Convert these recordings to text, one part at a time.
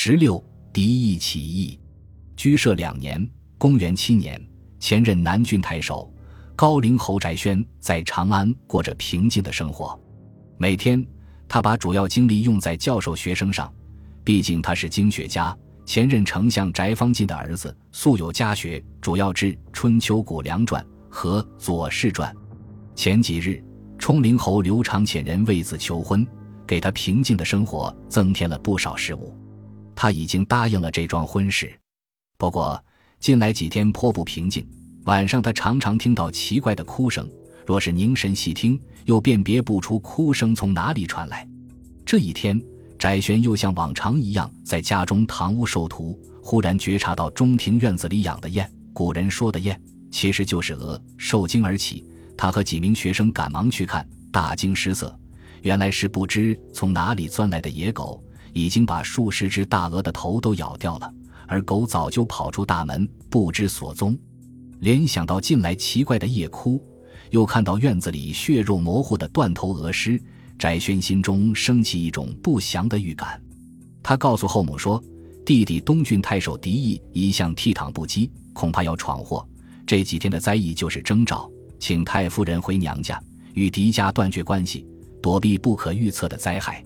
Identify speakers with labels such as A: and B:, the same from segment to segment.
A: 十六，敌意起义。居舍两年，公元七年，前任南郡太守高陵侯翟宣在长安过着平静的生活。每天，他把主要精力用在教授学生上，毕竟他是经学家。前任丞相翟方进的儿子，素有家学，主要知《春秋谷梁传》和《左氏传》。前几日，冲陵侯刘长遣人为子求婚，给他平静的生活增添了不少事物。他已经答应了这桩婚事，不过近来几天颇不平静。晚上，他常常听到奇怪的哭声，若是凝神细听，又辨别不出哭声从哪里传来。这一天。翟玄又像往常一样在家中堂屋授徒，忽然觉察到中庭院子里养的雁。古人说的雁，其实就是鹅。受惊而起，他和几名学生赶忙去看，大惊失色，原来是不知从哪里钻来的野狗，已经把数十只大鹅的头都咬掉了，而狗早就跑出大门，不知所踪。联想到近来奇怪的夜哭，又看到院子里血肉模糊的断头鹅尸。翟轩心中升起一种不祥的预感，他告诉后母说：“弟弟东郡太守狄义一向倜傥不羁，恐怕要闯祸。这几天的灾异就是征兆，请太夫人回娘家，与狄家断绝关系，躲避不可预测的灾害。”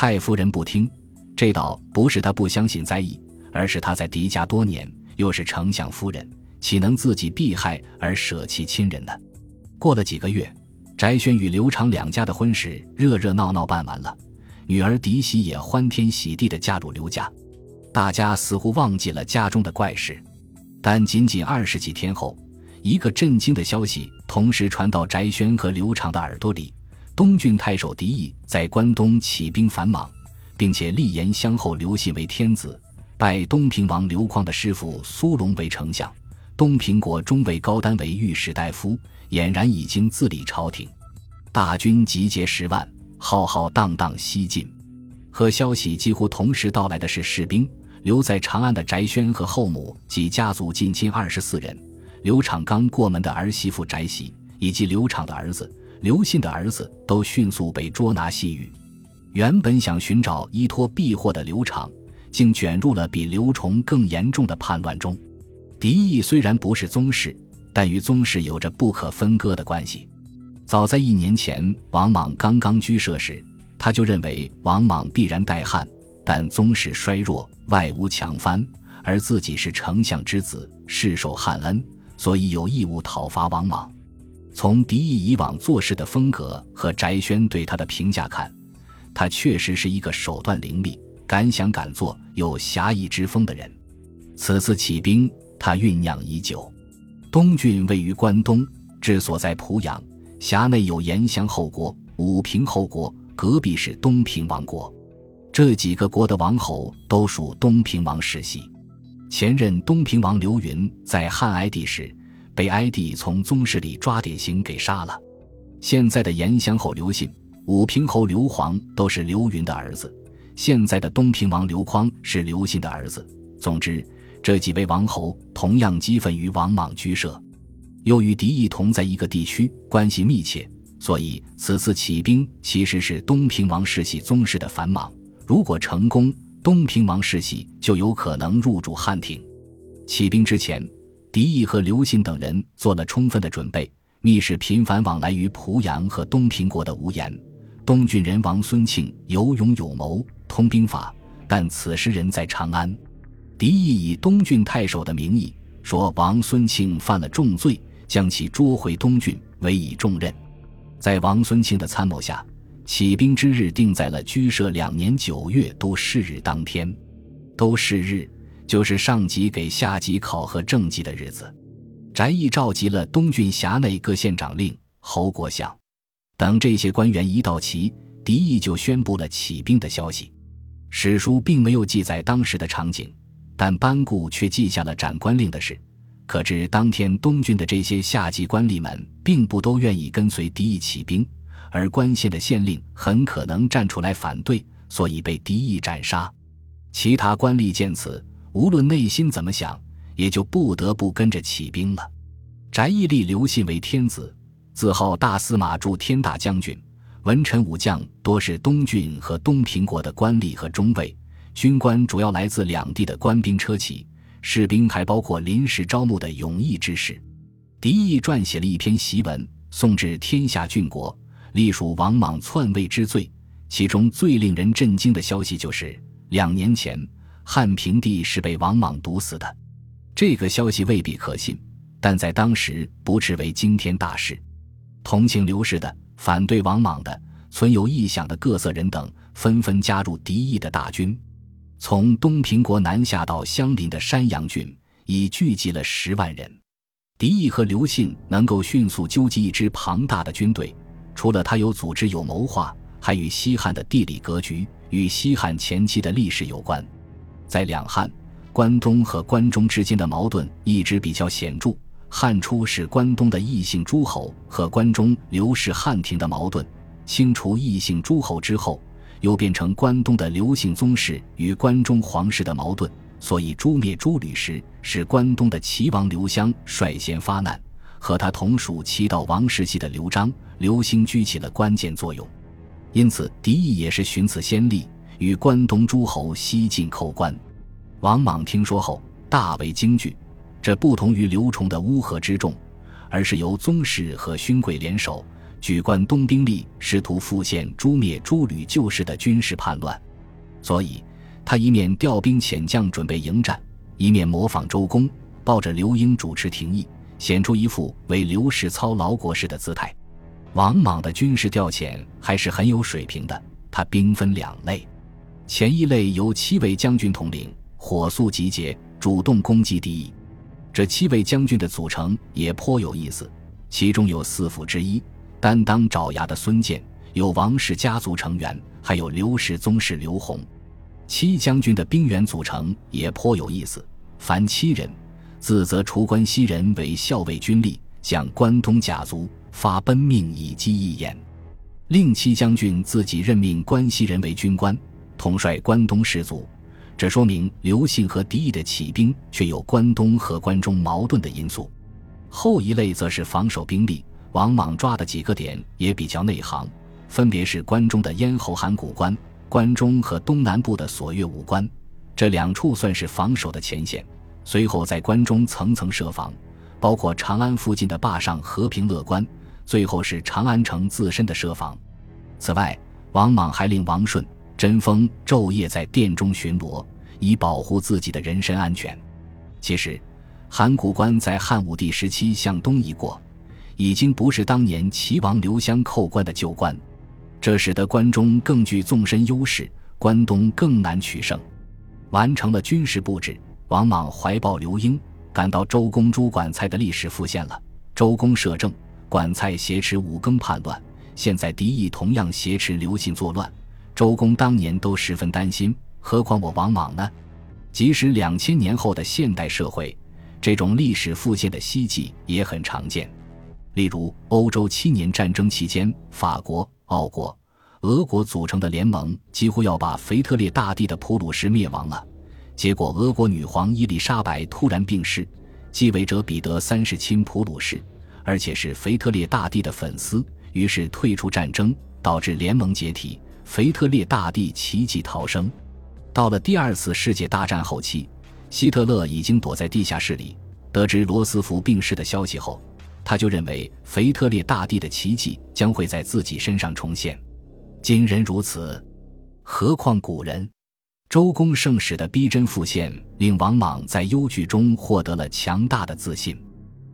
A: 太夫人不听，这倒不是她不相信灾异，而是她在狄家多年，又是丞相夫人，岂能自己避害而舍弃亲人呢？过了几个月。翟轩与刘长两家的婚事热热闹闹办完了，女儿狄喜也欢天喜地地嫁入刘家，大家似乎忘记了家中的怪事。但仅仅二十几天后，一个震惊的消息同时传到翟轩和刘长的耳朵里：东郡太守狄义在关东起兵反莽，并且立言相后刘信为天子，拜东平王刘匡的师傅苏龙为丞相，东平国中尉高丹为御史大夫。俨然已经自立朝廷，大军集结十万，浩浩荡荡西进。和消息几乎同时到来的是士兵。留在长安的翟轩和后母及家族近亲二十四人，刘长刚过门的儿媳妇翟喜，以及刘长的儿子刘信的儿子，都迅速被捉拿西域。原本想寻找依托避祸的刘长，竟卷入了比刘崇更严重的叛乱中。敌意虽然不是宗室。但与宗室有着不可分割的关系。早在一年前，王莽刚刚居舍时，他就认为王莽必然代汉，但宗室衰弱，外无强藩，而自己是丞相之子，世受汉恩，所以有义务讨伐王莽。从狄义以往做事的风格和翟轩对他的评价看，他确实是一个手段凌厉、敢想敢做、有侠义之风的人。此次起兵，他酝酿已久。东郡位于关东，治所在濮阳，辖内有延祥后国、武平后国，隔壁是东平王国。这几个国的王侯都属东平王世系。前任东平王刘云在汉哀帝时，被哀帝从宗室里抓典型给杀了。现在的延祥侯刘信、武平侯刘皇都是刘云的儿子。现在的东平王刘匡是刘信的儿子。总之。这几位王侯同样激愤于王莽居舍，又与狄义同在一个地区，关系密切，所以此次起兵其实是东平王世系宗室的反莽。如果成功，东平王世系就有可能入主汉庭。起兵之前，狄义和刘信等人做了充分的准备，密使频繁往来于濮阳和东平国的无言。东郡人王孙庆有勇有谋，通兵法，但此时人在长安。狄义以东郡太守的名义说王孙庆犯了重罪，将其捉回东郡，委以重任。在王孙庆的参谋下，起兵之日定在了居舍两年九月都试日当天。都试日就是上级给下级考核政绩的日子。翟义召集了东郡辖内各县长令、侯国相等这些官员一到齐，狄义就宣布了起兵的消息。史书并没有记载当时的场景。但班固却记下了斩官令的事，可知当天东郡的这些下级官吏们并不都愿意跟随狄义起兵，而关县的县令很可能站出来反对，所以被狄义斩杀。其他官吏见此，无论内心怎么想，也就不得不跟着起兵了。翟义立刘信为天子，自号大司马助天大将军，文臣武将多是东郡和东平国的官吏和中尉。军官主要来自两地的官兵车骑，士兵还包括临时招募的勇毅之士。狄义撰写了一篇檄文，送至天下郡国，隶属王莽篡位之罪。其中最令人震惊的消息就是，两年前汉平帝是被王莽毒死的。这个消息未必可信，但在当时不至为惊天大事。同情刘氏的、反对王莽的、存有异想的各色人等，纷纷加入敌意的大军，从东平国南下到相邻的山阳郡，已聚集了十万人。敌意和刘信能够迅速纠集一支庞大的军队，除了他有组织有谋划，还与西汉的地理格局与西汉前期的历史有关。在两汉、关东和关中之间的矛盾一直比较显著。汉初是关东的异姓诸侯和关中刘氏汉庭的矛盾，清除异姓诸侯之后，又变成关东的刘姓宗室与关中皇室的矛盾。所以诛灭诸吕时，是关东的齐王刘襄率先发难，和他同属齐悼王时期的刘璋、刘兴居起了关键作用。因此，狄义也是寻此先例，与关东诸侯西进叩关。王莽听说后，大为惊惧。这不同于刘崇的乌合之众，而是由宗室和勋贵联手，举关东兵力，试图复现诛灭诸吕旧时的军事叛乱。所以，他一面调兵遣将准备迎战，一面模仿周公，抱着刘英主持廷议，显出一副为刘氏操劳国事的姿态。王莽的军事调遣还是很有水平的，他兵分两类，前一类由七位将军统领，火速集结，主动攻击敌意。这七位将军的组成也颇有意思，其中有四府之一担当爪牙的孙建，有王氏家族成员，还有刘氏宗室刘弘。七将军的兵员组成也颇有意思，凡七人，自责除关西人为校尉军吏，将关东甲卒发奔命以击一言。另七将军自己任命关西人为军官，统帅关东士卒。这说明刘信和敌意的起兵却有关东和关中矛盾的因素。后一类则是防守兵力，王莽抓的几个点也比较内行，分别是关中的咽喉函谷关、关中和东南部的锁岳武关，这两处算是防守的前线。随后在关中层层设防，包括长安附近的坝上和平乐关，最后是长安城自身的设防。此外，王莽还令王顺。贞丰昼夜在殿中巡逻，以保护自己的人身安全。其实，函谷关在汉武帝时期向东移过，已经不是当年齐王刘襄扣关的旧关，这使得关中更具纵深优势，关东更难取胜。完成了军事布置，王莽怀抱刘英，赶到周公诛管蔡的历史复现了。周公摄政，管蔡挟持五更叛乱，现在敌意同样挟持刘信作乱。周公当年都十分担心，何况我王莽呢？即使两千年后的现代社会，这种历史复现的希冀也很常见。例如，欧洲七年战争期间，法国、奥国、俄国组成的联盟几乎要把腓特烈大帝的普鲁士灭亡了。结果，俄国女皇伊丽莎白突然病逝，继位者彼得三世亲普鲁士，而且是腓特烈大帝的粉丝，于是退出战争，导致联盟解体。腓特烈大帝奇迹逃生。到了第二次世界大战后期，希特勒已经躲在地下室里。得知罗斯福病逝的消息后，他就认为腓特烈大帝的奇迹将会在自己身上重现。今人如此，何况古人？周公圣使的逼真复现，令王莽在忧惧中获得了强大的自信。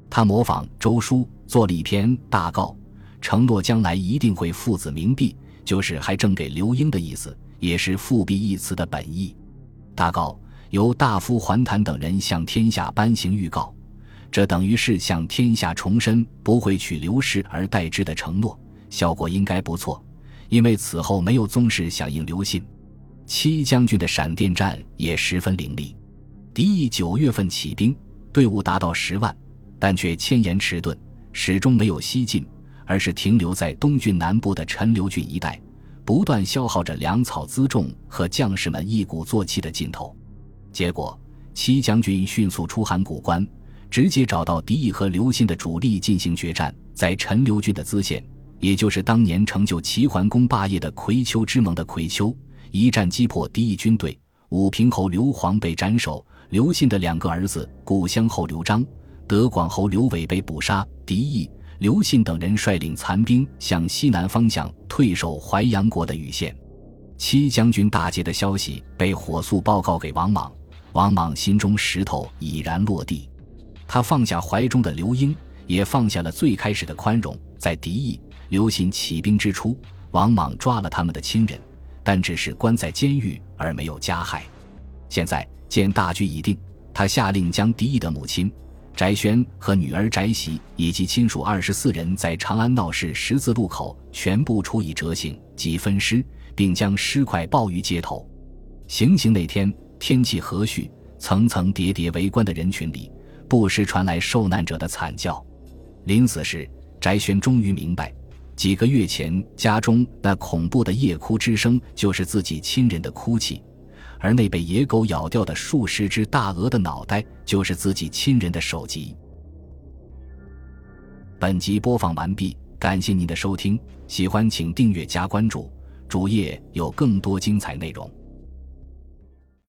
A: 他模仿周书做了一篇大告，承诺将来一定会父子明璧。就是还赠给刘英的意思，也是复辟一词的本意。大告由大夫桓谭等人向天下颁行预告，这等于是向天下重申不会取刘氏而代之的承诺，效果应该不错。因为此后没有宗室响应刘信，七将军的闪电战也十分凌厉。敌意九月份起兵，队伍达到十万，但却迁延迟钝，始终没有西进。而是停留在东郡南部的陈留郡一带，不断消耗着粮草辎重和将士们一鼓作气的劲头。结果，戚将军迅速出函谷关，直接找到敌意和刘信的主力进行决战。在陈留郡的淄县，也就是当年成就齐桓公霸业的葵丘之盟的葵丘，一战击破敌意军队，武平侯刘皇被斩首，刘信的两个儿子古乡侯刘璋、德广侯刘伟被捕杀。狄义、刘信等人率领残兵向西南方向退守淮阳国的禹县。七将军大捷的消息被火速报告给王莽，王莽心中石头已然落地，他放下怀中的刘英，也放下了最开始的宽容。在敌意、刘信起兵之初，王莽抓了他们的亲人，但只是关在监狱，而没有加害。现在见大局已定，他下令将狄义的母亲翟轩和女儿翟喜以及亲属二十四人在长安闹市十字路口全部处以折刑及分尸。并将尸块抱于街头。行刑那天，天气和煦，层层叠叠围观的人群里，不时传来受难者的惨叫。临死时，翟轩终于明白，几个月前家中那恐怖的夜哭之声，就是自己亲人的哭泣；而那被野狗咬掉的数十只大鹅的脑袋，就是自己亲人的首级。本集播放完毕，感谢您的收听，喜欢请订阅加关注。主页有更多精彩内容。